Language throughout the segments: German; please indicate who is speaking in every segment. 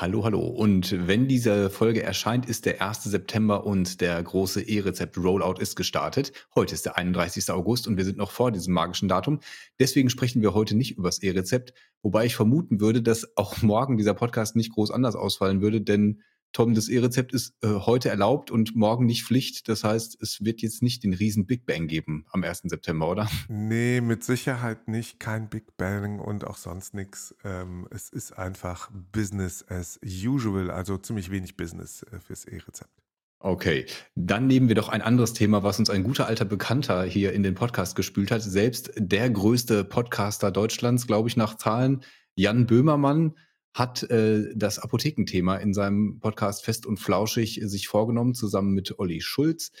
Speaker 1: Hallo, hallo. Und wenn diese Folge erscheint, ist der 1. September und der große E-Rezept-Rollout ist gestartet. Heute ist der 31. August und wir sind noch vor diesem magischen Datum. Deswegen sprechen wir heute nicht über das E-Rezept, wobei ich vermuten würde, dass auch morgen dieser Podcast nicht groß anders ausfallen würde, denn Tom, das E-Rezept ist äh, heute erlaubt und morgen nicht Pflicht. Das heißt, es wird jetzt nicht den riesen Big Bang geben am 1. September, oder?
Speaker 2: Nee, mit Sicherheit nicht. Kein Big Bang und auch sonst nichts. Ähm, es ist einfach Business as usual, also ziemlich wenig Business äh, fürs E-Rezept.
Speaker 1: Okay, dann nehmen wir doch ein anderes Thema, was uns ein guter alter Bekannter hier in den Podcast gespült hat. Selbst der größte Podcaster Deutschlands, glaube ich, nach Zahlen, Jan Böhmermann, hat äh, das Apothekenthema in seinem Podcast Fest und Flauschig sich vorgenommen, zusammen mit Olli Schulz.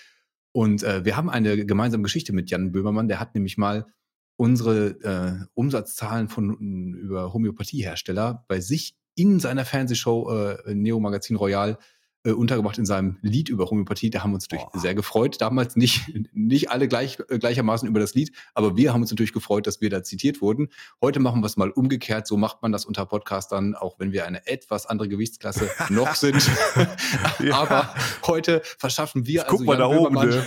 Speaker 1: Und äh, wir haben eine gemeinsame Geschichte mit Jan Böhmermann. Der hat nämlich mal unsere äh, Umsatzzahlen von über Homöopathiehersteller bei sich in seiner Fernsehshow äh, Neo Magazin Royal äh, untergebracht in seinem Lied über Homöopathie. Da haben wir uns natürlich Boah. sehr gefreut. Damals nicht, nicht alle gleich, äh, gleichermaßen über das Lied, aber wir haben uns natürlich gefreut, dass wir da zitiert wurden. Heute machen wir es mal umgekehrt. So macht man das unter Podcastern, auch wenn wir eine etwas andere Gewichtsklasse noch sind. ja. Aber heute verschaffen wir
Speaker 2: also Jan Böhmermann, oben,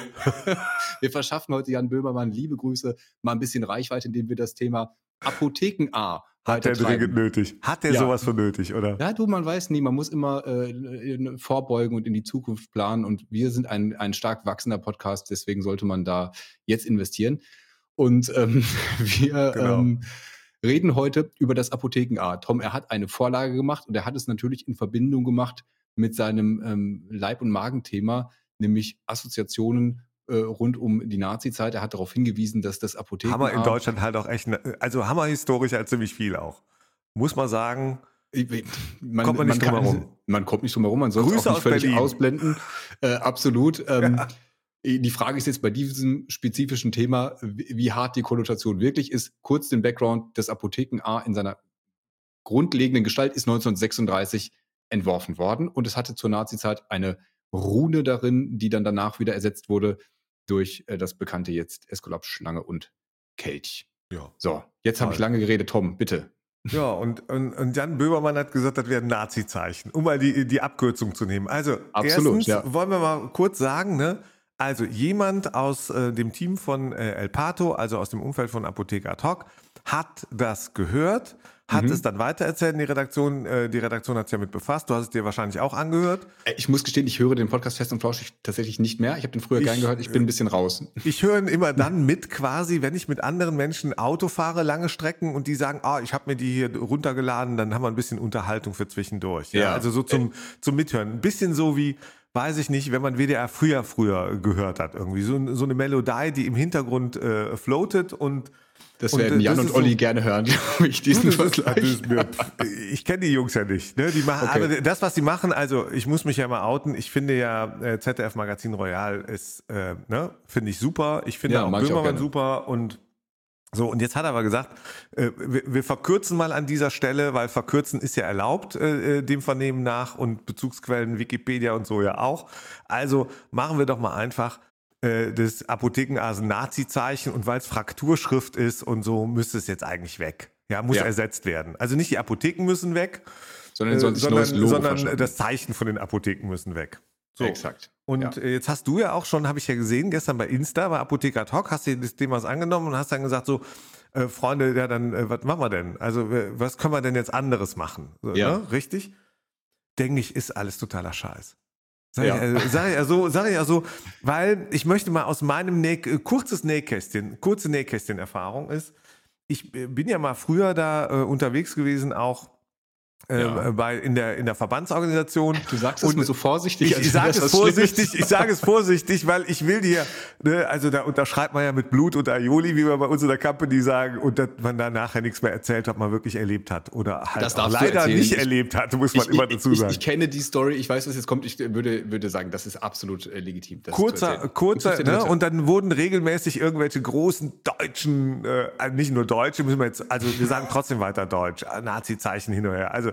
Speaker 1: ne? wir verschaffen heute Jan Böhmermann liebe Grüße, mal ein bisschen Reichweite, indem wir das Thema Apotheken A
Speaker 2: hat er dringend nötig. Hat er ja. sowas für nötig, oder?
Speaker 1: Ja, du, man weiß nie. Man muss immer äh, vorbeugen und in die Zukunft planen. Und wir sind ein, ein stark wachsender Podcast, deswegen sollte man da jetzt investieren. Und ähm, wir genau. ähm, reden heute über das Apotheken A. Tom, er hat eine Vorlage gemacht und er hat es natürlich in Verbindung gemacht mit seinem ähm, Leib- und Magenthema, nämlich Assoziationen äh, rund um die Nazi-Zeit. Er hat darauf hingewiesen, dass das Apotheken.
Speaker 2: Hammer in Deutschland halt auch echt, ne, also Hammer historisch halt ziemlich viel auch. Muss man sagen.
Speaker 1: Man, kommt man nicht drum herum. Man kommt nicht drum herum, man soll es auch nicht völlig Berlin. ausblenden. Äh, absolut. Ähm, ja. Die Frage ist jetzt bei diesem spezifischen Thema, wie, wie hart die Konnotation wirklich ist. Kurz den Background, das Apotheken A in seiner grundlegenden Gestalt ist 1936 entworfen worden und es hatte zur Nazi-Zeit eine Rune darin, die dann danach wieder ersetzt wurde durch äh, das bekannte jetzt Eskulap, Schlange und Kelch. Ja. So, jetzt habe ich lange geredet. Tom, bitte.
Speaker 2: Ja, und, und, und Jan Böhmermann hat gesagt, das wäre ein Nazi-Zeichen, um mal die, die Abkürzung zu nehmen. Also, Absolut, erstens ja. wollen wir mal kurz sagen, ne? Also, jemand aus äh, dem Team von äh, El Pato, also aus dem Umfeld von Apotheker Ad hoc, hat das gehört, hat mhm. es dann weitererzählt in die Redaktion. Äh, die Redaktion hat sich damit befasst. Du hast es dir wahrscheinlich auch angehört.
Speaker 1: Äh, ich muss gestehen, ich höre den Podcast fest und flauschig tatsächlich nicht mehr. Ich habe den früher ich, gern gehört. Ich bin ein bisschen raus.
Speaker 2: Ich höre ihn immer dann mit quasi, wenn ich mit anderen Menschen Auto fahre, lange Strecken und die sagen, ah, ich habe mir die hier runtergeladen, dann haben wir ein bisschen Unterhaltung für zwischendurch. Ja, ja. also so zum, äh. zum Mithören. Ein bisschen so wie weiß ich nicht, wenn man WDR früher früher gehört hat irgendwie so, so eine Melodie, die im Hintergrund äh, floatet und
Speaker 1: das werden Jan und Olli so, gerne hören, glaube ich, diesen Vergleich.
Speaker 2: ich kenne die Jungs ja nicht. Ne? Die machen, okay. Aber das, was sie machen, also ich muss mich ja mal outen. Ich finde ja äh, ZDF Magazin Royal ist, äh, ne, finde ich super. Ich finde ja, auch Böhmermann super und so, und jetzt hat er aber gesagt, äh, wir, wir, verkürzen mal an dieser Stelle, weil verkürzen ist ja erlaubt, äh, äh dem Vernehmen nach und Bezugsquellen Wikipedia und so ja auch. Also machen wir doch mal einfach äh, des Apothekenasen Nazi-Zeichen und weil es Frakturschrift ist und so müsste es jetzt eigentlich weg. Ja, muss ja. ersetzt werden. Also nicht die Apotheken müssen weg, sondern, äh, sondern, sondern das Zeichen von den Apotheken müssen weg.
Speaker 1: So. Exakt.
Speaker 2: Und ja. Äh, jetzt hast du ja auch schon, habe ich ja gesehen, gestern bei Insta, bei Apotheker Talk, hast du das Thema angenommen und hast dann gesagt so, äh, Freunde, ja dann, äh, was machen wir denn? Also was können wir denn jetzt anderes machen? So, ja. Ne? Richtig? Denke ich, ist alles totaler Scheiß. Sag, ja. ich, äh, sag ich also, sag ich also, weil ich möchte mal aus meinem Näh kurzes Nähkästchen, kurze Nähkästchen-Erfahrung ist, ich äh, bin ja mal früher da äh, unterwegs gewesen, auch äh, ja. bei, in, der, in der Verbandsorganisation.
Speaker 1: Du sagst es mir so vorsichtig.
Speaker 2: Ich, ich sage es vorsichtig, ich sage es vorsichtig, weil ich will dir, ne, also da unterschreibt man ja mit Blut und Aioli, wie wir bei uns in der Company sagen, und dass man da nachher nichts mehr erzählt, was man wirklich erlebt hat oder halt leider nicht ich, erlebt hat, muss man ich, immer dazu sagen.
Speaker 1: Ich, kenne die Story, ich weiß, was jetzt kommt, ich würde, würde sagen, das ist absolut äh, legitim.
Speaker 2: kurzer, kurzer, ne, und dann wurden regelmäßig irgendwelche großen deutschen, äh, nicht nur Deutsche, müssen wir jetzt, also wir sagen trotzdem weiter Deutsch, Nazi-Zeichen hin und her, also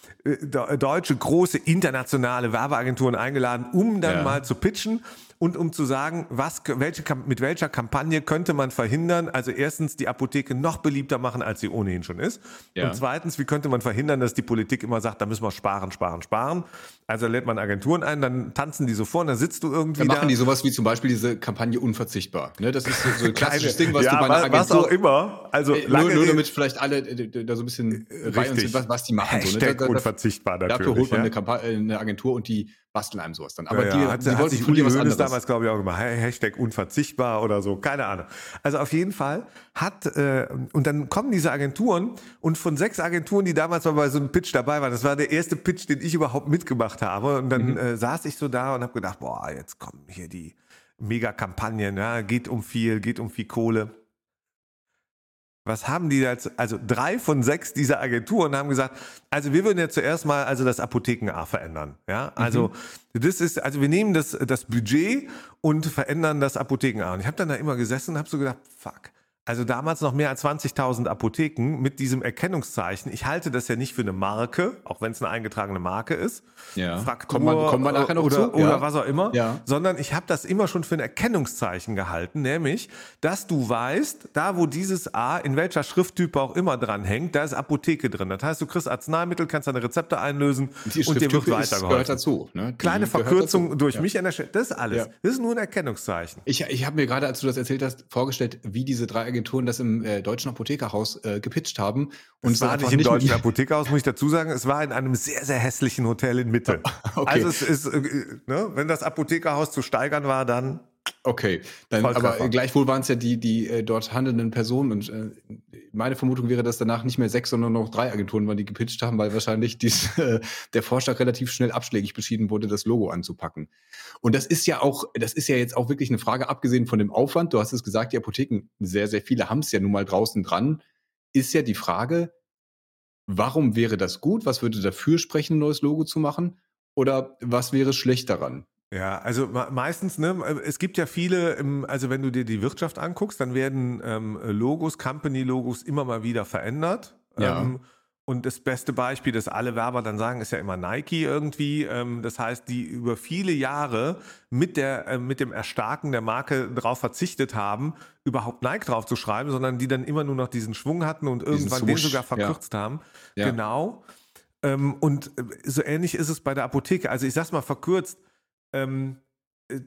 Speaker 2: deutsche große internationale Werbeagenturen eingeladen, um dann ja. mal zu pitchen und um zu sagen, was, welche, mit welcher Kampagne könnte man verhindern, also erstens die Apotheke noch beliebter machen, als sie ohnehin schon ist. Ja. Und zweitens, wie könnte man verhindern, dass die Politik immer sagt, da müssen wir sparen, sparen, sparen. Also lädt man Agenturen ein, dann tanzen die so vor, dann sitzt du irgendwie. Dann
Speaker 1: machen da. die sowas wie zum Beispiel diese Kampagne unverzichtbar. Ne? Das ist so ein klassisches Ding, was
Speaker 2: ja,
Speaker 1: du bei einer
Speaker 2: Agentur. Was auch immer. Also
Speaker 1: äh, nur, nur damit vielleicht alle äh, da so ein bisschen uns sind, was, was die machen.
Speaker 2: Hashtag so, ne?
Speaker 1: Unverzichtbar natürlich. Dafür holt man ja. eine, eine Agentur und die basteln einem sowas dann.
Speaker 2: Aber ja, die, hat, die hat sich Uli anderes. damals, glaube ich, auch gemacht. Hashtag unverzichtbar oder so, keine Ahnung. Also auf jeden Fall hat, äh, und dann kommen diese Agenturen und von sechs Agenturen, die damals mal bei so einem Pitch dabei waren, das war der erste Pitch, den ich überhaupt mitgemacht habe. Und dann mhm. äh, saß ich so da und habe gedacht, boah, jetzt kommen hier die Mega-Kampagnen, ja, geht um viel, geht um viel Kohle. Was haben die jetzt? Also drei von sechs dieser Agenturen haben gesagt, also wir würden ja zuerst mal also das Apotheken-A verändern. Ja, also mhm. das ist, also wir nehmen das, das Budget und verändern das Apotheken-A. Und ich habe dann da immer gesessen und habe so gedacht, fuck, also damals noch mehr als 20.000 Apotheken mit diesem Erkennungszeichen. Ich halte das ja nicht für eine Marke, auch wenn es eine eingetragene Marke ist.
Speaker 1: Ja.
Speaker 2: Fraktur kommt man, kommt man nachher noch oder, zu? oder ja. was auch immer. Ja. Sondern ich habe das immer schon für ein Erkennungszeichen gehalten, nämlich, dass du weißt, da wo dieses A in welcher Schrifttype auch immer dran hängt, da ist Apotheke drin. Das heißt, du kriegst Arzneimittel, kannst deine Rezepte einlösen
Speaker 1: Die und dir wird weitergeholfen. gehört dazu.
Speaker 2: Ne? Kleine Verkürzung durch ja. mich an der Stelle. Das ist alles. Das ist nur ein Erkennungszeichen.
Speaker 1: Ich, ich habe mir gerade, als du das erzählt hast, vorgestellt, wie diese drei Agenturen das im äh, deutschen Apothekerhaus äh, gepitcht haben.
Speaker 2: Und es war nicht im deutschen Apothekerhaus, muss ich dazu sagen. Es war in einem sehr, sehr hässlichen Hotel in Mitte. okay. Also es ist, äh, ne, wenn das Apothekerhaus zu steigern war, dann
Speaker 1: Okay, dann, aber gleichwohl waren es ja die, die äh, dort handelnden Personen und äh, meine Vermutung wäre, dass danach nicht mehr sechs, sondern noch drei Agenturen waren, die gepitcht haben, weil wahrscheinlich dies, äh, der Vorschlag relativ schnell abschlägig beschieden wurde, das Logo anzupacken. Und das ist ja auch, das ist ja jetzt auch wirklich eine Frage, abgesehen von dem Aufwand. Du hast es gesagt, die Apotheken, sehr, sehr viele haben es ja nun mal draußen dran. Ist ja die Frage, warum wäre das gut? Was würde dafür sprechen, ein neues Logo zu machen? Oder was wäre schlecht daran?
Speaker 2: Ja, also meistens, ne, es gibt ja viele, also wenn du dir die Wirtschaft anguckst, dann werden ähm, Logos, Company-Logos immer mal wieder verändert. Ja. Ähm, und das beste Beispiel, das alle Werber dann sagen, ist ja immer Nike irgendwie. Ähm, das heißt, die über viele Jahre mit, der, äh, mit dem Erstarken der Marke darauf verzichtet haben, überhaupt Nike drauf zu schreiben, sondern die dann immer nur noch diesen Schwung hatten und irgendwann den sogar verkürzt ja. haben. Ja. Genau. Ähm, und äh, so ähnlich ist es bei der Apotheke. Also ich sag's mal verkürzt, ähm, äh,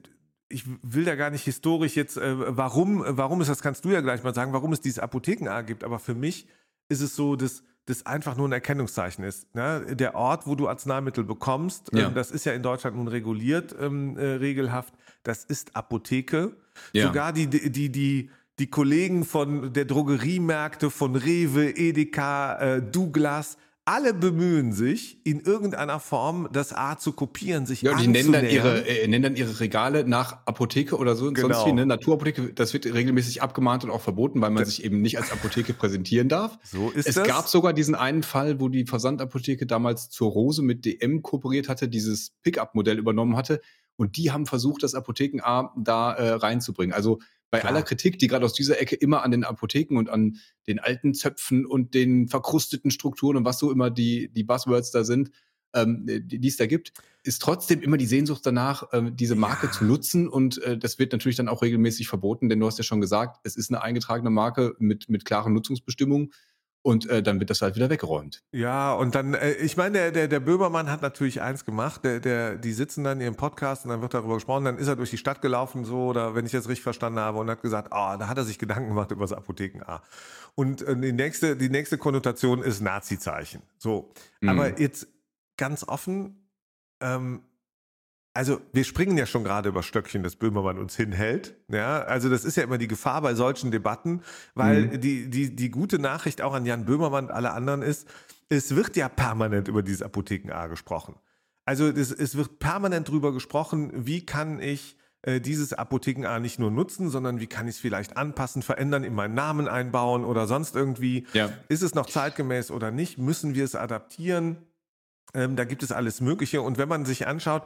Speaker 2: ich will da gar nicht historisch jetzt, äh, warum, warum ist das, kannst du ja gleich mal sagen, warum es dieses Apotheken-A gibt, aber für mich ist es so, dass das einfach nur ein Erkennungszeichen ist. Ne? Der Ort, wo du Arzneimittel bekommst, ähm, ja. ähm, das ist ja in Deutschland nun reguliert, ähm, äh, regelhaft, das ist Apotheke. Ja. Sogar die, die, die, die Kollegen von der Drogeriemärkte, von Rewe, Edeka, äh, Douglas, alle bemühen sich, in irgendeiner Form das A zu kopieren, sich
Speaker 1: Ja, die nennen dann, ihre, äh, nennen dann ihre Regale nach Apotheke oder so. Genau. Sonst wie, ne? Naturapotheke, das wird regelmäßig abgemahnt und auch verboten, weil man das sich eben nicht als Apotheke präsentieren darf.
Speaker 2: So ist
Speaker 1: es. Es gab sogar diesen einen Fall, wo die Versandapotheke damals zur Rose mit DM kooperiert hatte, dieses Pickup-Modell übernommen hatte. Und die haben versucht, das Apotheken A da äh, reinzubringen. Also bei Klar. aller Kritik, die gerade aus dieser Ecke immer an den Apotheken und an den alten Zöpfen und den verkrusteten Strukturen und was so immer die, die Buzzwords da sind, ähm, die, es da gibt, ist trotzdem immer die Sehnsucht danach, ähm, diese Marke ja. zu nutzen. Und äh, das wird natürlich dann auch regelmäßig verboten, denn du hast ja schon gesagt, es ist eine eingetragene Marke mit, mit klaren Nutzungsbestimmungen und äh, dann wird das halt wieder weggeräumt.
Speaker 2: Ja, und dann, äh, ich meine, der, der, der Böhmermann hat natürlich eins gemacht, der, der, die sitzen dann in ihrem Podcast und dann wird darüber gesprochen, dann ist er durch die Stadt gelaufen, so, oder wenn ich das richtig verstanden habe, und hat gesagt, ah, oh, da hat er sich Gedanken gemacht über das Apotheken A. Und äh, die nächste, die nächste Konnotation ist Nazi-Zeichen. So. Mhm. Aber jetzt ganz offen, ähm, also wir springen ja schon gerade über Stöckchen, das Böhmermann uns hinhält. Ja, also das ist ja immer die Gefahr bei solchen Debatten, weil mhm. die, die, die gute Nachricht auch an Jan Böhmermann und alle anderen ist, es wird ja permanent über dieses Apotheken-A gesprochen. Also es, es wird permanent darüber gesprochen, wie kann ich äh, dieses Apotheken-A nicht nur nutzen, sondern wie kann ich es vielleicht anpassen, verändern, in meinen Namen einbauen oder sonst irgendwie. Ja. Ist es noch zeitgemäß oder nicht? Müssen wir es adaptieren? Ähm, da gibt es alles Mögliche. Und wenn man sich anschaut,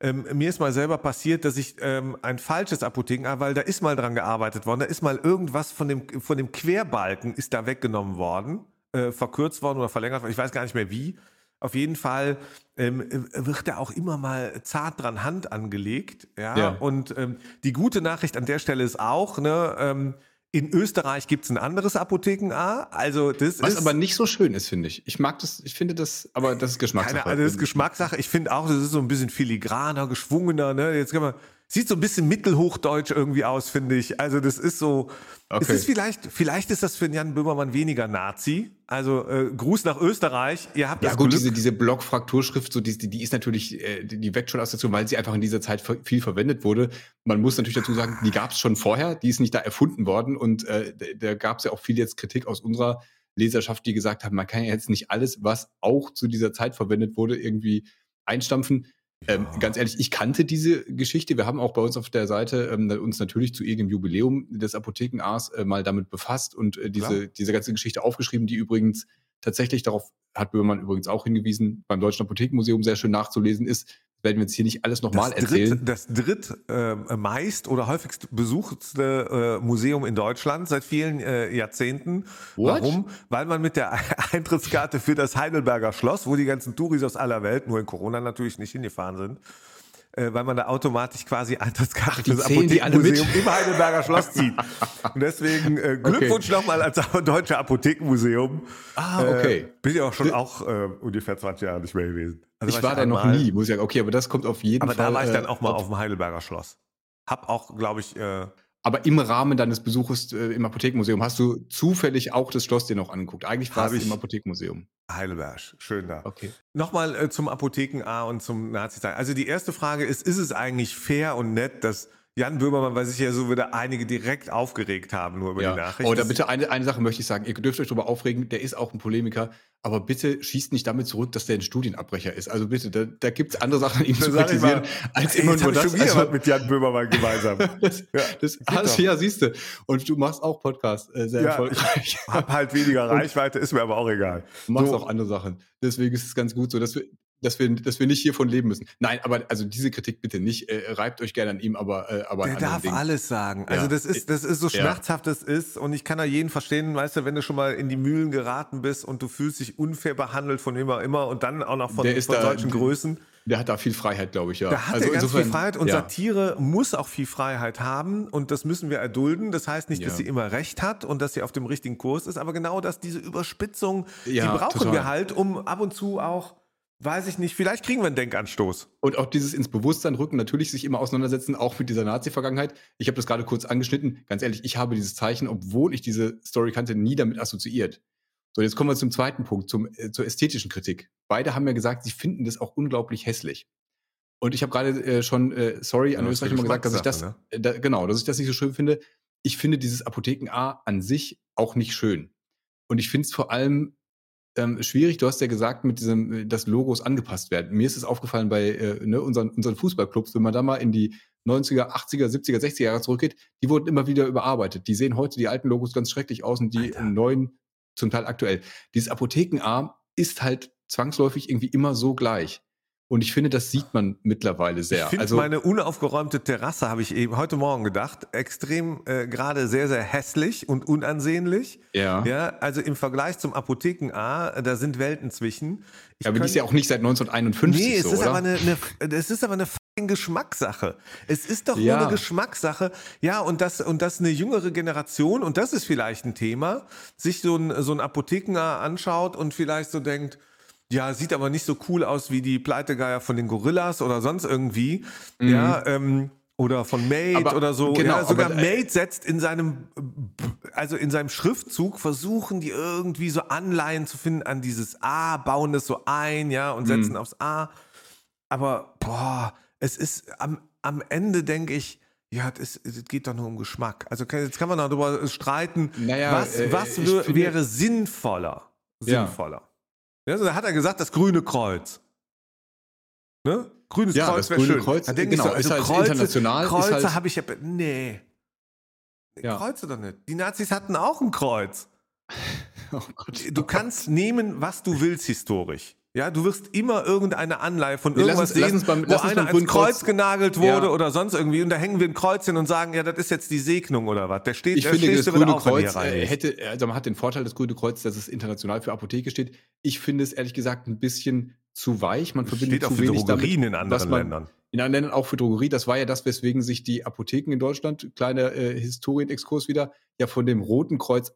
Speaker 2: ähm, mir ist mal selber passiert, dass ich ähm, ein falsches Apotheken, weil da ist mal dran gearbeitet worden, da ist mal irgendwas von dem, von dem Querbalken ist da weggenommen worden, äh, verkürzt worden oder verlängert worden, ich weiß gar nicht mehr wie. Auf jeden Fall ähm, wird da auch immer mal zart dran Hand angelegt. Ja. ja. Und ähm, die gute Nachricht an der Stelle ist auch, ne, ähm, in Österreich gibt es ein anderes Apotheken-A. Also das
Speaker 1: Was
Speaker 2: ist,
Speaker 1: aber nicht so schön ist, finde ich. Ich mag das, ich finde das, aber das ist Geschmackssache.
Speaker 2: Keine, also das ist Geschmackssache. Ich finde auch, das ist so ein bisschen filigraner, geschwungener. Ne? Jetzt kann man, Sieht so ein bisschen mittelhochdeutsch irgendwie aus, finde ich. Also das ist so. Okay. Es ist vielleicht, vielleicht ist das für Jan Böhmermann weniger Nazi. Also äh, Gruß nach Österreich. Ihr habt
Speaker 1: ja
Speaker 2: das
Speaker 1: gut, Glück. diese diese Blockfrakturschrift, so die, die ist natürlich, äh, die weckt schon Assoziation, weil sie einfach in dieser Zeit viel verwendet wurde. Man muss natürlich dazu sagen, die gab es schon vorher. Die ist nicht da erfunden worden und äh, da gab es ja auch viel jetzt Kritik aus unserer Leserschaft, die gesagt haben, man kann ja jetzt nicht alles, was auch zu dieser Zeit verwendet wurde, irgendwie einstampfen. Ähm, ganz ehrlich, ich kannte diese Geschichte. Wir haben auch bei uns auf der Seite ähm, uns natürlich zu irgendeinem Jubiläum des Apothekenars äh, mal damit befasst und äh, diese, diese ganze Geschichte aufgeschrieben, die übrigens tatsächlich darauf hat Böhmermann übrigens auch hingewiesen, beim Deutschen Apothekenmuseum sehr schön nachzulesen ist, werden wir jetzt hier nicht alles nochmal erzählen.
Speaker 2: Das dritt äh, oder häufigst besuchte äh, Museum in Deutschland seit vielen äh, Jahrzehnten. What? Warum? Weil man mit der Eintrittskarte für das Heidelberger Schloss, wo die ganzen Touris aus aller Welt, nur in Corona natürlich nicht hingefahren sind, äh, weil man da automatisch quasi Eintrittskarte fürs Apothekenmuseum im Heidelberger Schloss zieht. Und deswegen äh, Glückwunsch okay. nochmal als Deutsche Apothekenmuseum.
Speaker 1: Ah, okay. Äh,
Speaker 2: bin ja auch schon auch äh, ungefähr 20 Jahre nicht mehr gewesen.
Speaker 1: Also ich war, da noch nie, muss ich sagen. Okay, aber das kommt auf jeden
Speaker 2: aber
Speaker 1: Fall.
Speaker 2: Aber da war ich dann äh, auch mal auf dem Heidelberger Schloss. Hab auch, glaube ich, äh,
Speaker 1: aber im Rahmen deines Besuches äh, im Apothekenmuseum hast du zufällig auch das Schloss dir noch angeguckt. Eigentlich war es im Apothekenmuseum.
Speaker 2: Heidelberg, schön da.
Speaker 1: Okay.
Speaker 2: Nochmal äh, zum Apotheken A und zum Nazi-Zeit. Also die erste Frage ist, ist es eigentlich fair und nett, dass Jan Böhmermann, weil sich ja so wieder einige direkt aufgeregt haben, nur über ja. die Nachricht.
Speaker 1: Oder bitte eine, eine Sache möchte ich sagen. Ihr dürft euch darüber aufregen, der ist auch ein Polemiker, aber bitte schießt nicht damit zurück, dass der ein Studienabbrecher ist. Also bitte, da, da gibt es andere Sachen, ihn zu kritisieren, als immer nur das.
Speaker 2: Wieder also, mit Jan Böhmermann gemeinsam.
Speaker 1: das, ja, das ja, siehst du. Und du machst auch Podcast äh, sehr ja, erfolgreich.
Speaker 2: Ich hab halt weniger Reichweite, ist mir aber auch egal.
Speaker 1: Du machst so. auch andere Sachen. Deswegen ist es ganz gut so, dass wir, dass wir, dass wir nicht hiervon leben müssen. Nein, aber also diese Kritik bitte nicht. Äh, reibt euch gerne an ihm, aber äh, aber
Speaker 2: der darf Dingen. alles sagen. Also ja. das ist das ist so schmerzhaft ja. das ist und ich kann da jeden verstehen, weißt du, wenn du schon mal in die Mühlen geraten bist und du fühlst dich unfair behandelt von immer immer und dann auch noch von, von da, solchen Größen.
Speaker 1: Der hat da viel Freiheit, glaube ich, ja.
Speaker 2: Da hat also er ganz insofern, viel Freiheit und ja. Satire muss auch viel Freiheit haben und das müssen wir erdulden. Das heißt nicht, dass sie immer recht hat und dass sie auf dem richtigen Kurs ist, aber genau das, diese Überspitzung, die brauchen total. wir halt, um ab und zu auch Weiß ich nicht, vielleicht kriegen wir einen Denkanstoß.
Speaker 1: Und auch dieses ins Bewusstsein rücken, natürlich sich immer auseinandersetzen, auch mit dieser Nazi-Vergangenheit. Ich habe das gerade kurz angeschnitten. Ganz ehrlich, ich habe dieses Zeichen, obwohl ich diese Story kannte, nie damit assoziiert. So, jetzt kommen wir zum zweiten Punkt, zum, äh, zur ästhetischen Kritik. Beide haben ja gesagt, sie finden das auch unglaublich hässlich. Und ich habe gerade äh, schon, äh, sorry, an ja, Österreich immer gesagt, dass ich das, ne? da, genau, dass ich das nicht so schön finde. Ich finde dieses Apotheken A an sich auch nicht schön. Und ich finde es vor allem ähm, schwierig. Du hast ja gesagt, mit diesem, äh, dass Logos angepasst werden. Mir ist es aufgefallen bei äh, ne, unseren, unseren Fußballclubs, wenn man da mal in die 90er, 80er, 70er, 60er Jahre zurückgeht, die wurden immer wieder überarbeitet. Die sehen heute die alten Logos ganz schrecklich aus und die Alter. neuen zum Teil aktuell. Dieses Apothekenarm ist halt zwangsläufig irgendwie immer so gleich. Und ich finde, das sieht man mittlerweile sehr.
Speaker 2: Ich finde also, meine unaufgeräumte Terrasse, habe ich eben heute Morgen gedacht, extrem äh, gerade sehr, sehr hässlich und unansehnlich.
Speaker 1: Ja.
Speaker 2: ja. Also im Vergleich zum Apotheken A, da sind Welten zwischen.
Speaker 1: Ich ja, aber die ist ja auch nicht seit 1951 nee, es so,
Speaker 2: ist
Speaker 1: oder?
Speaker 2: aber eine, eine, es ist aber eine Geschmackssache. Es ist doch ja. nur eine Geschmackssache. Ja, und das, und das eine jüngere Generation, und das ist vielleicht ein Thema, sich so ein, so ein Apotheken anschaut und vielleicht so denkt, ja, sieht aber nicht so cool aus wie die Pleitegeier von den Gorillas oder sonst irgendwie. Mhm. Ja, ähm, oder von Mate oder so. Genau, ja, sogar aber, äh, Mate setzt in seinem, also in seinem Schriftzug versuchen die irgendwie so Anleihen zu finden an dieses A, bauen das so ein, ja, und setzen mhm. aufs A. Aber boah, es ist am, am Ende denke ich, ja, es geht doch nur um Geschmack. Also jetzt kann man darüber streiten, naja, was, was äh, wäre sinnvoller. Sinnvoller. Ja, so, da hat er gesagt, das grüne Kreuz. Ne? Grünes
Speaker 1: ja,
Speaker 2: Kreuz
Speaker 1: wäre schön. Kreuz,
Speaker 2: dann
Speaker 1: genau,
Speaker 2: so, also
Speaker 1: ist halt
Speaker 2: Kreuze,
Speaker 1: international.
Speaker 2: Kreuze
Speaker 1: halt,
Speaker 2: habe ich ja. Nee.
Speaker 1: Ja.
Speaker 2: Kreuze doch nicht. Die Nazis hatten auch ein Kreuz.
Speaker 1: oh Gott,
Speaker 2: Du
Speaker 1: oh
Speaker 2: kannst nehmen, was du willst historisch. Ja, du wirst immer irgendeine Anleihe von
Speaker 1: Nee, lass
Speaker 2: irgendwas
Speaker 1: uns- lass
Speaker 2: sehen,
Speaker 1: uns beim-
Speaker 2: wo
Speaker 1: lass uns
Speaker 2: einer ans Kreuz genagelt wurde
Speaker 1: Ja.
Speaker 2: oder sonst irgendwie und da hängen wir ein Kreuz hin und sagen, ja, das ist jetzt die Segnung oder was. Der steht,
Speaker 1: Ich
Speaker 2: da
Speaker 1: finde, das Grüne
Speaker 2: auf,
Speaker 1: Kreuz äh, hätte, also man hat den Vorteil des Grüne Kreuz, dass es international für Apotheke steht. Ich finde es ehrlich gesagt ein bisschen zu weich. Man verbindet
Speaker 2: steht auch
Speaker 1: zu
Speaker 2: für
Speaker 1: wenig
Speaker 2: Drogerien
Speaker 1: damit,
Speaker 2: in anderen
Speaker 1: man,
Speaker 2: Ländern.
Speaker 1: In anderen Ländern auch für Drogerie. Das war ja das, weswegen sich die Apotheken in Deutschland, kleiner äh, Historienexkurs wieder, ja von dem Roten Kreuz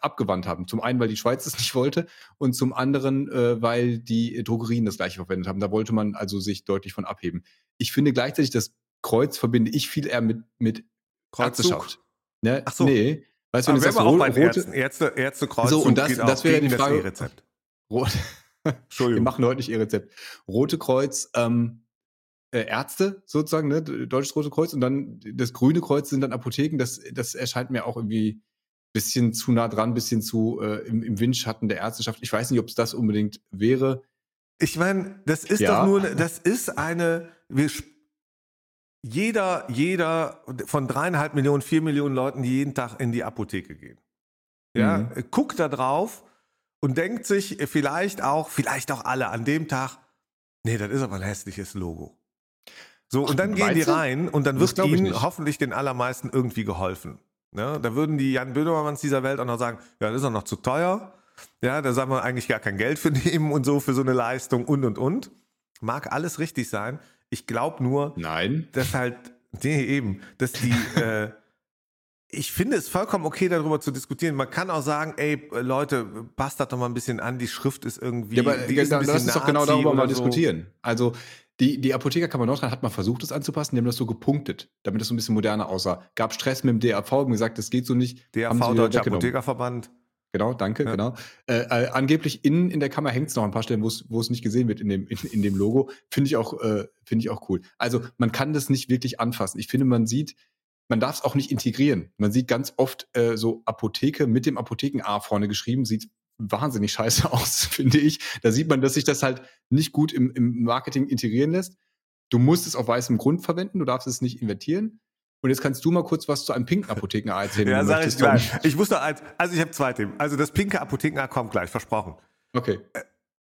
Speaker 1: abgewandt haben. Zum einen, weil die Schweiz es nicht wollte und zum anderen, äh, weil die Drogerien das gleiche verwendet haben. Da wollte man also sich deutlich von abheben. Ich finde gleichzeitig, das Kreuz verbinde ich viel eher mit, mit
Speaker 2: Kreuzzug.
Speaker 1: Ärzteschaft. Ne?
Speaker 2: Ach so.
Speaker 1: Nee. Weißt du, wenn
Speaker 2: wäre auch bei den
Speaker 1: rote,
Speaker 2: Ärzten. Ärzte, Ärztekreuz
Speaker 1: So, und das-
Speaker 2: geht
Speaker 1: das wäre die Frage-
Speaker 2: das E-Rezept.
Speaker 1: rot, wir
Speaker 2: Entschuldigung.
Speaker 1: machen heute nicht ihr Rezept. Rote Kreuz, ähm, äh, Ärzte sozusagen, ne? Deutsches Rote Kreuz und dann das Grüne Kreuz sind dann Apotheken. Das, das erscheint mir auch irgendwie bisschen zu nah dran, bisschen zu äh, im, im Windschatten der Ärzteschaft. Ich weiß nicht, ob es das unbedingt wäre.
Speaker 2: Ich meine, das ist
Speaker 1: Ja.
Speaker 2: doch nur, das ist eine, wir, jeder, jeder von dreieinhalb Millionen, vier Millionen Leuten, die jeden Tag in die Apotheke gehen. Ja,
Speaker 1: Mhm.
Speaker 2: guckt da drauf und denkt sich vielleicht auch, vielleicht auch alle an dem Tag, nee, das ist aber ein hässliches Logo. So, und dann gehen die rein und dann wird ihnen hoffentlich den allermeisten irgendwie geholfen. Ja, da würden die Jan Böhmermanns dieser Welt auch noch sagen, ja, das ist auch noch zu teuer. Ja, da sagen wir eigentlich gar kein Geld für nehmen und so für so eine Leistung und und und. Mag alles richtig sein. Ich glaube nur,
Speaker 1: Nein.
Speaker 2: dass halt, nee, eben, dass die, äh, ich finde es vollkommen okay, darüber zu diskutieren. Man kann auch sagen, ey, Leute, passt das doch mal ein bisschen an, die Schrift ist irgendwie,
Speaker 1: Ja, aber
Speaker 2: die ist ein bisschen
Speaker 1: uns doch genau darüber mal
Speaker 2: so.
Speaker 1: diskutieren. Also die, die Apothekerkammer Nordrhein hat mal versucht, das anzupassen, die haben das so gepunktet, damit es so ein bisschen moderner aussah. Gab Stress mit dem DAV, haben gesagt, das geht so nicht. wieder
Speaker 2: Deutscher. Apothekerverband.
Speaker 1: Genau, danke,
Speaker 2: Ja.
Speaker 1: genau. Äh, äh, angeblich in, in der Kammer hängt es noch ein paar Stellen, wo es nicht gesehen wird in dem, in, in dem Logo. Finde ich, auch, äh, finde ich auch cool. Also man kann das nicht wirklich anfassen. Ich finde, man sieht, man darf es auch nicht integrieren. Man sieht ganz oft äh, so Apotheke mit dem Apotheken-A vorne geschrieben, sieht wahnsinnig scheiße aus, finde ich. Da sieht man, dass sich das halt nicht gut im, im Marketing integrieren lässt. Du musst es auf weißem Grund verwenden, du darfst es nicht invertieren. Und jetzt kannst du mal kurz was zu einem pinken Apotheken-A erzählen.
Speaker 2: Ja, sag ich gleich. Ich muss noch eins, also ich habe zwei Themen. Also das pinke Apotheken kommt gleich, versprochen.
Speaker 1: Okay.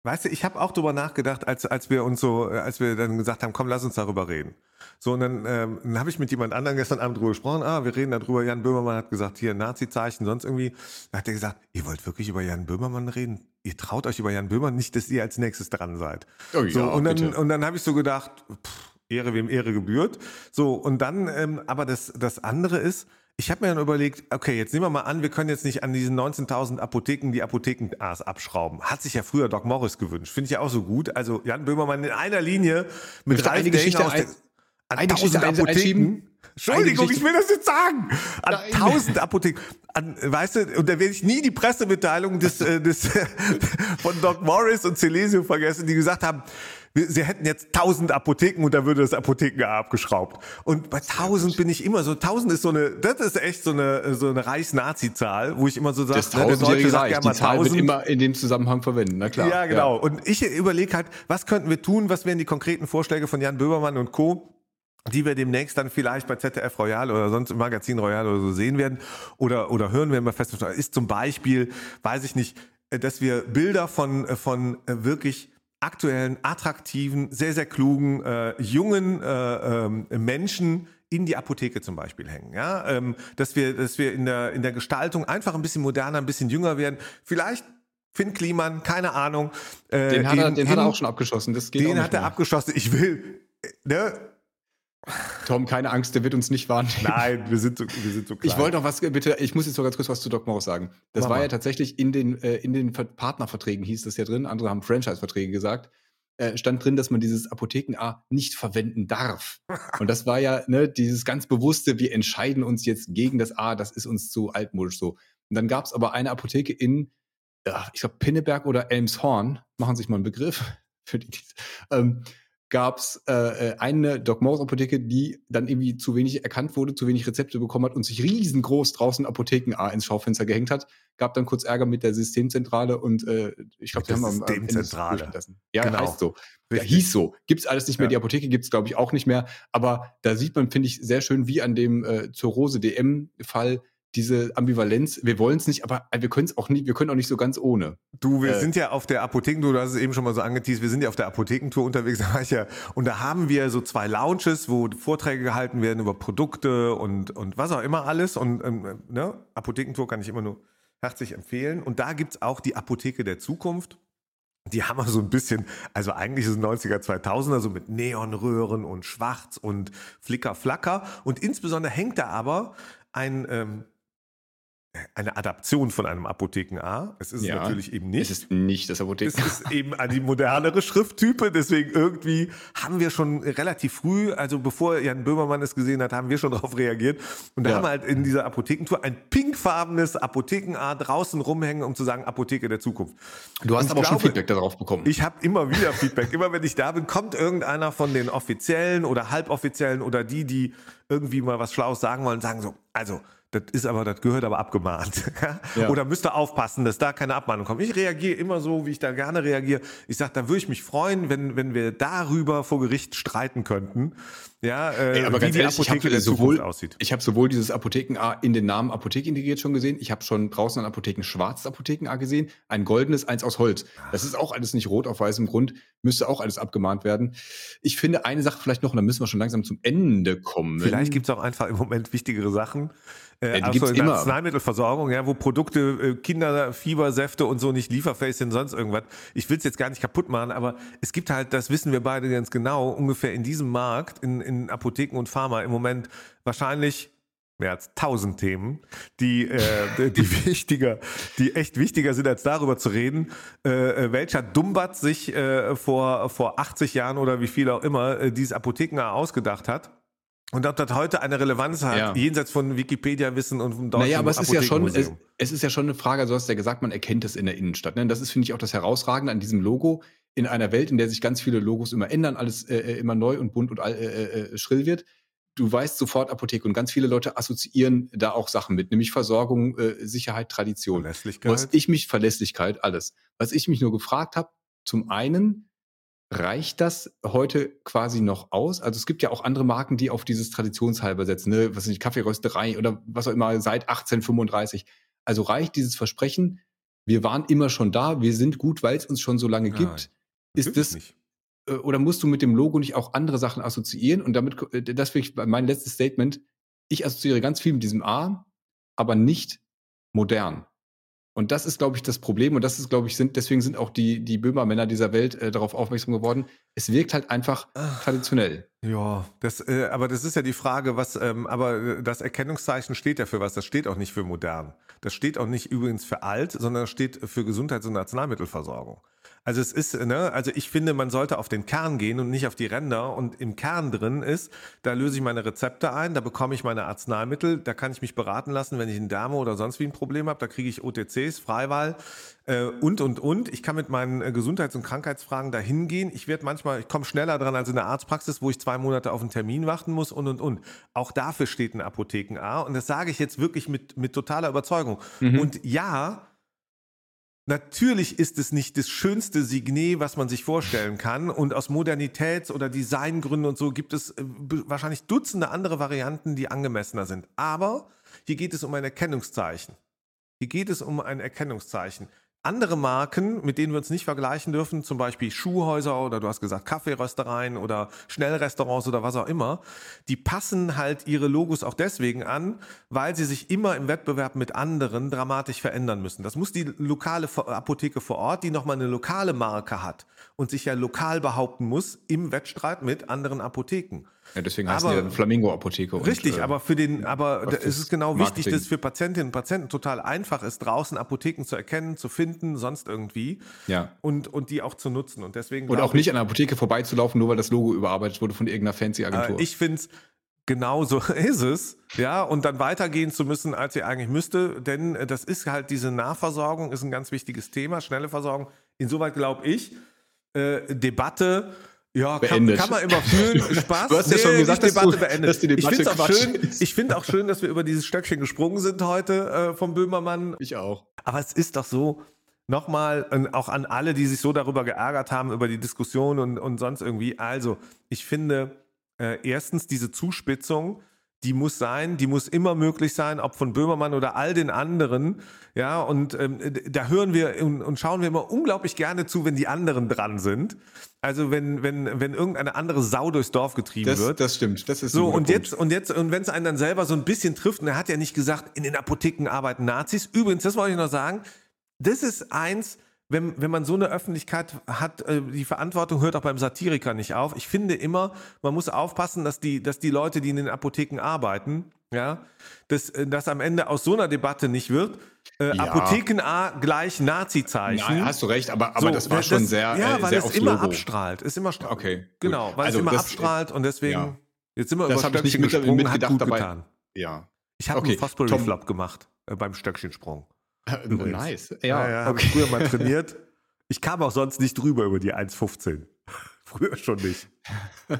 Speaker 2: Weißt du, ich habe auch drüber nachgedacht, als, als wir uns so, äh, als wir dann gesagt haben, komm, lass uns darüber reden. So, und dann, ähm, dann habe ich mit jemand anderem gestern Abend drüber gesprochen. Ah, wir reden darüber. Jan Böhmermann hat gesagt, hier Nazi-Zeichen, sonst irgendwie. Da hat er gesagt, ihr wollt wirklich über Jan Böhmermann reden? Ihr traut euch über Jan Böhmermann nicht, dass ihr als nächstes dran seid.
Speaker 1: Oh
Speaker 2: so,
Speaker 1: ja,
Speaker 2: und dann,
Speaker 1: bitte.
Speaker 2: und dann habe ich so gedacht, pff, Ehre wem Ehre gebührt. So, und dann, ähm, aber das, das andere ist, ich habe mir dann überlegt, okay, jetzt nehmen wir mal an, wir können jetzt nicht an diesen 19.000 Apotheken die Apotheken-A's abschrauben. Hat sich ja früher Doc Morris gewünscht. Finde ich ja auch so gut. Also Jan Böhmermann in einer Linie mit
Speaker 1: Möchte
Speaker 2: Ralf
Speaker 1: eine
Speaker 2: Dehring
Speaker 1: Geschichte
Speaker 2: aus der,
Speaker 1: ein-
Speaker 2: an
Speaker 1: eine
Speaker 2: 1000
Speaker 1: Geschichte ein-
Speaker 2: Apotheken.
Speaker 1: einschieben?
Speaker 2: Entschuldigung, ich will das jetzt sagen. An
Speaker 1: Nein.
Speaker 2: 1000 Apotheken. An, weißt du, und da werde ich nie die Pressemitteilung des, äh, des, von Doc Morris und Celesio vergessen, die gesagt haben, sie hätten jetzt 1000 Apotheken und da würde das Apotheken abgeschraubt. Und bei 1000 bin ich immer so, 1000 ist so eine, das ist echt so eine, so eine Reichs-Nazi-Zahl, wo ich immer so sage,
Speaker 1: Das
Speaker 2: ne, der Deutsche sagt
Speaker 1: Die
Speaker 2: mal
Speaker 1: Zahl wird
Speaker 2: 1000.
Speaker 1: immer in dem Zusammenhang verwenden, na klar.
Speaker 2: Ja, genau. Und ich überlege halt, was könnten wir tun? Was wären die konkreten Vorschläge von Jan Böhmermann und Co., die wir demnächst dann vielleicht bei ZDF Royal oder sonst im Magazin Royal oder so sehen werden oder, oder hören werden bei Festival. Ist zum Beispiel, weiß ich nicht, dass wir Bilder von, von wirklich aktuellen, attraktiven, sehr, sehr klugen, äh, jungen äh, ähm, Menschen in die Apotheke zum Beispiel hängen, ja, ähm, dass wir, dass wir in der in der Gestaltung einfach ein bisschen moderner, ein bisschen jünger werden. Vielleicht Finn Kliman, keine Ahnung. Äh,
Speaker 1: Den, hat er,
Speaker 2: in-
Speaker 1: den hat er auch schon abgeschossen.
Speaker 2: Den hat er abgeschossen. Ich will, äh, ne?
Speaker 1: Tom, keine Angst, der wird uns nicht wahrnehmen.
Speaker 2: Nein, wir sind so, wir sind so klein.
Speaker 1: Ich wollte noch was, bitte, ich muss jetzt noch ganz kurz was zu Doc Morris sagen. Das
Speaker 2: Mach
Speaker 1: war
Speaker 2: mal.
Speaker 1: ja tatsächlich in den, äh, in den Ver- Partnerverträgen hieß das ja drin, andere haben Franchise-Verträge gesagt, äh, stand drin, dass man dieses Apotheken-A nicht verwenden darf. Und das war ja ne, dieses ganz bewusste, wir entscheiden uns jetzt gegen das A, das ist uns zu altmodisch so. Und dann gab es aber eine Apotheke in, ja, ich glaube, Pinneberg oder Elmshorn, machen sich mal einen Begriff, für die, ähm, gab es äh, äh, eine Doc Morris Apotheke, die dann irgendwie zu wenig erkannt wurde, zu wenig Rezepte bekommen hat und sich riesengroß draußen Apotheken A ins Schaufenster gehängt hat. Gab dann kurz Ärger mit der Systemzentrale und äh, ich glaube, die haben
Speaker 2: am Systemzentrale.
Speaker 1: Ja, genau. heißt so. Ja, hieß so. Gibt es alles nicht mehr. Ja. Die Apotheke gibt es, glaube ich, auch nicht mehr. Aber da sieht man, finde ich, sehr schön, wie an dem äh, zur Rose DM-Fall diese Ambivalenz, wir wollen es nicht, aber wir können es auch nicht, wir können auch nicht so ganz ohne.
Speaker 2: Du, wir äh, sind ja auf der Apothekentour, du hast es eben schon mal so angeteased, wir sind ja auf der Apothekentour unterwegs, da ich ja, und da haben wir so zwei Lounges, wo Vorträge gehalten werden über Produkte und, und was auch immer alles. Und ähm, ne, Apothekentour kann ich immer nur herzlich empfehlen. Und da gibt es auch die Apotheke der Zukunft. Die haben wir so ein bisschen, also eigentlich ist es 90er, 2000er, so mit Neonröhren und Schwarz und Flicker, Flacker. Und insbesondere hängt da aber ein ähm, eine Adaption von einem Apotheken A. Es ist ja, natürlich eben nicht.
Speaker 1: Es ist nicht das Apotheken.
Speaker 2: Es ist eben die modernere Schrifttype. Deswegen irgendwie haben wir schon relativ früh, also bevor Jan Böhmermann es gesehen hat, haben wir schon darauf reagiert. Und da ja. haben wir halt in dieser Apothekentour ein pinkfarbenes Apotheken A draußen rumhängen, um zu sagen Apotheke der Zukunft.
Speaker 1: Du hast aber auch schon Feedback darauf bekommen.
Speaker 2: Ich habe immer wieder Feedback. immer wenn ich da bin, kommt irgendeiner von den Offiziellen oder Halboffiziellen oder die, die irgendwie mal was Schlaues sagen wollen, sagen so, also das ist aber, das gehört aber abgemahnt. ja. Oder müsste aufpassen, dass da keine Abmahnung kommt. Ich reagiere immer so, wie ich da gerne reagiere. Ich sage, da würde ich mich freuen, wenn, wenn wir darüber vor Gericht streiten könnten. Ja,
Speaker 1: äh, Ey, aber wie die ehrlich, Apotheke der sowohl, Zukunft aussieht. Ich habe sowohl dieses Apotheken A in den Namen Apotheke integriert schon gesehen. Ich habe schon draußen ein Apotheken schwarzes Apotheken A gesehen. Ein goldenes, eins aus Holz. Das ist auch alles nicht rot auf weißem Grund. Müsste auch alles abgemahnt werden. Ich finde eine Sache vielleicht noch, und dann müssen wir schon langsam zum Ende kommen.
Speaker 2: Vielleicht gibt es auch einfach im Moment wichtigere Sachen. Äh, ja, also in der Arzneimittelversorgung, ja, wo Produkte, äh, Kinderfiebersäfte und so nicht lieferfähig sind, sonst irgendwas. Ich will es jetzt gar nicht kaputt machen, aber es gibt halt, das wissen wir beide ganz genau, ungefähr in diesem Markt, in, in Apotheken und Pharma im Moment wahrscheinlich mehr als tausend Themen, die, äh, die wichtiger, die echt wichtiger sind, als darüber zu reden, äh, äh welcher Dumbat sich äh, vor, vor 80 Jahren oder wie viel auch immer äh, dieses Apotheken ausgedacht hat und ob das heute eine Relevanz hat, ja. jenseits von Wikipedia-Wissen und vom
Speaker 1: deutschen Naja, aber es ist ja schon, es, es, ist ja schon eine Frage, also hast ja gesagt, man erkennt es in der Innenstadt. Ne? Das ist, finde ich, auch das Herausragende an diesem Logo. In einer Welt, in der sich ganz viele Logos immer ändern, alles äh, äh immer neu und bunt und äh, äh, äh, schrill wird. Du weißt sofort Apotheke und ganz viele Leute assoziieren da auch Sachen mit, nämlich Versorgung, äh, Sicherheit, Tradition.
Speaker 2: Verlässlichkeit.
Speaker 1: Was ich mich, Verlässlichkeit, alles. Was ich mich nur gefragt habe, zum einen, Reicht das heute quasi noch aus? Also es gibt ja auch andere Marken, die auf dieses Traditionshalber setzen, ne? was ist Kaffeerösterei oder was auch immer seit 1835. Also reicht dieses Versprechen, wir waren immer schon da, wir sind gut, weil es uns schon so lange Nein, gibt. Ist das nicht. Äh, oder musst du mit dem Logo nicht auch andere Sachen assoziieren? Und damit, äh, das finde ich mein letztes Statement. Ich assoziiere ganz viel mit diesem A, aber nicht modern. Und das ist, glaube ich, das Problem. Und das ist, glaube ich, sind, deswegen sind auch die, die Böhmermänner dieser Welt äh, darauf aufmerksam geworden. Es wirkt halt einfach Ach, traditionell.
Speaker 2: Ja, das, äh, aber das ist ja die Frage, was, ähm, aber äh, das Erkennungszeichen steht ja für was. Das steht auch nicht für modern. Das steht auch nicht übrigens für alt, sondern das steht für Gesundheits- und Arzneimittelversorgung. Also es ist, ne, also ich finde, man sollte auf den Kern gehen und nicht auf die Ränder. Und im Kern drin ist, da löse ich meine Rezepte ein, da bekomme ich meine Arzneimittel, da kann ich mich beraten lassen, wenn ich einen Dame oder sonst wie ein Problem habe, da kriege ich OTCs, Freiwahl äh, und und und. Ich kann mit meinen äh, Gesundheits- und Krankheitsfragen dahin gehen. Ich werde manchmal, ich komme schneller dran als in der Arztpraxis, wo ich zwei Monate auf einen Termin warten muss und und und. Auch dafür steht ein Apotheken A. Und das sage ich jetzt wirklich mit, mit totaler Überzeugung. Mhm. Und ja, Natürlich ist es nicht das schönste Signet, was man sich vorstellen kann. Und aus Modernitäts- oder Designgründen und so gibt es äh, wahrscheinlich Dutzende andere Varianten, die angemessener sind. Aber hier geht es um ein Erkennungszeichen. Hier geht es um ein Erkennungszeichen. Andere Marken, mit denen wir uns nicht vergleichen dürfen, zum Beispiel Schuhhäuser oder du hast gesagt Kaffeeröstereien oder Schnellrestaurants oder was auch immer, die passen halt ihre Logos auch deswegen an, weil sie sich immer im Wettbewerb mit anderen dramatisch verändern müssen. Das muss die lokale Apotheke vor Ort, die nochmal eine lokale Marke hat und sich ja lokal behaupten muss im Wettstreit mit anderen Apotheken.
Speaker 1: Ja, deswegen heißt aber, die ja Flamingo-Apotheke.
Speaker 2: Richtig, und, äh, aber für den, aber ist es genau Marketing. wichtig, dass es für Patientinnen und Patienten total einfach ist, draußen Apotheken zu erkennen, zu finden, sonst irgendwie.
Speaker 1: Ja.
Speaker 2: Und, und die auch zu nutzen. Und deswegen.
Speaker 1: Und auch nicht an der Apotheke vorbeizulaufen, nur weil das Logo überarbeitet wurde von irgendeiner fancy Agentur.
Speaker 2: Äh, ich finde es, genau so ist es, ja, und dann weitergehen zu müssen, als sie eigentlich müsste, denn äh, das ist halt diese Nahversorgung, ist ein ganz wichtiges Thema, schnelle Versorgung. Insoweit glaube ich, äh, Debatte, ja. Kann, kann man immer fühlen. Spaß.
Speaker 1: Du hast ja nee, schon gesagt, dass,
Speaker 2: Debatte du, beendet. dass die Debatte ich auch schön. Ich finde auch schön, dass wir über dieses Stöckchen gesprungen sind heute äh, vom Böhmermann.
Speaker 1: Ich auch.
Speaker 2: Aber es ist doch so, nochmal, auch an alle, die sich so darüber geärgert haben, über die Diskussion und, und sonst irgendwie. Also, ich finde, äh, erstens diese Zuspitzung die muss sein, die muss immer möglich sein, ob von Böhmermann oder all den anderen. Ja, und ähm, da hören wir und, und, schauen wir immer unglaublich gerne zu, wenn die anderen dran sind. Also wenn, wenn, wenn irgendeine andere Sau durchs Dorf getrieben
Speaker 1: das,
Speaker 2: wird.
Speaker 1: Das stimmt, das ist
Speaker 2: so. Und jetzt, und jetzt, und wenn es einen dann selber so ein bisschen trifft, und er hat ja nicht gesagt, in den Apotheken arbeiten Nazis. Übrigens, das wollte ich noch sagen, das ist eins, wenn, wenn man so eine Öffentlichkeit hat, äh, die Verantwortung hört auch beim Satiriker nicht auf. Ich finde immer, man muss aufpassen, dass die, dass die Leute, die in den Apotheken arbeiten, ja, dass, äh, dass am Ende aus so einer Debatte nicht wird. Äh, ja. Apotheken A gleich Nazi-Zeichen.
Speaker 1: Ja, hast du recht, aber, aber so, das war das, schon sehr.
Speaker 2: Ja,
Speaker 1: äh,
Speaker 2: weil
Speaker 1: sehr
Speaker 2: es immer Logo. abstrahlt. Ist immer
Speaker 1: Okay.
Speaker 2: Genau, weil also es immer das, abstrahlt und deswegen. Ja. Jetzt sind wir
Speaker 1: das über Stöckchen mit, gesprungen,
Speaker 2: hat gut dabei. getan.
Speaker 1: Ja.
Speaker 2: Ich habe okay. einen Fosbury-Flop gemacht äh, beim Stöckchensprung.
Speaker 1: Übrigens. Nice.
Speaker 2: Ja, ja, okay. früher mal trainiert. Ich kam auch sonst nicht drüber über die 1,15. früher schon nicht.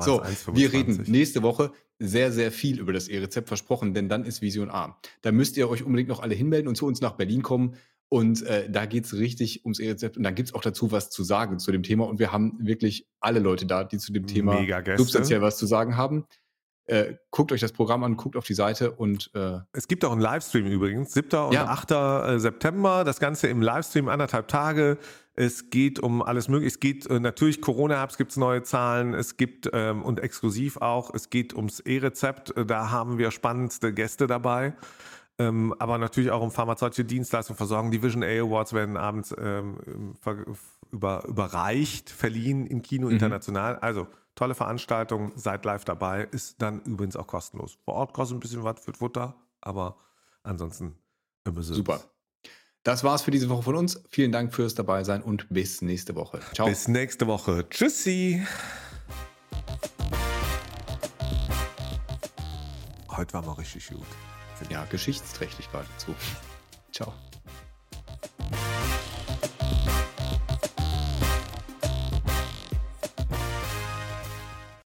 Speaker 1: so, wir reden nächste Woche sehr, sehr viel über das E-Rezept versprochen, denn dann ist Vision A. Da müsst ihr euch unbedingt noch alle hinmelden und zu uns nach Berlin kommen. Und äh, da geht es richtig ums E-Rezept und dann gibt es auch dazu was zu sagen zu dem Thema. Und wir haben wirklich alle Leute da, die zu dem Thema substanziell was zu sagen haben. Äh, guckt euch das Programm an, guckt auf die Seite und
Speaker 2: äh es gibt auch einen Livestream übrigens, 7. und ja. 8. Äh, September. Das Ganze im Livestream anderthalb Tage. Es geht um alles mögliche. Es geht äh, natürlich Corona-Apps gibt es neue Zahlen. Es gibt ähm, und exklusiv auch. Es geht ums E-Rezept. Äh, da haben wir spannendste Gäste dabei. Ähm, aber natürlich auch um pharmazeutische Dienstleistungen, Versorgung. Die Vision A Awards werden abends ähm, über, überreicht, verliehen im Kino mhm. international. Also Tolle Veranstaltung, seid live dabei. Ist dann übrigens auch kostenlos. Vor Ort kostet ein bisschen was für Futter, aber ansonsten
Speaker 1: immer. Super. Das war's für diese Woche von uns. Vielen Dank fürs Dabeisein und bis nächste Woche.
Speaker 2: Ciao. Bis nächste Woche. Tschüssi. Heute war mal richtig gut.
Speaker 1: Ja, geschichtsträchtig geradezu. Ciao.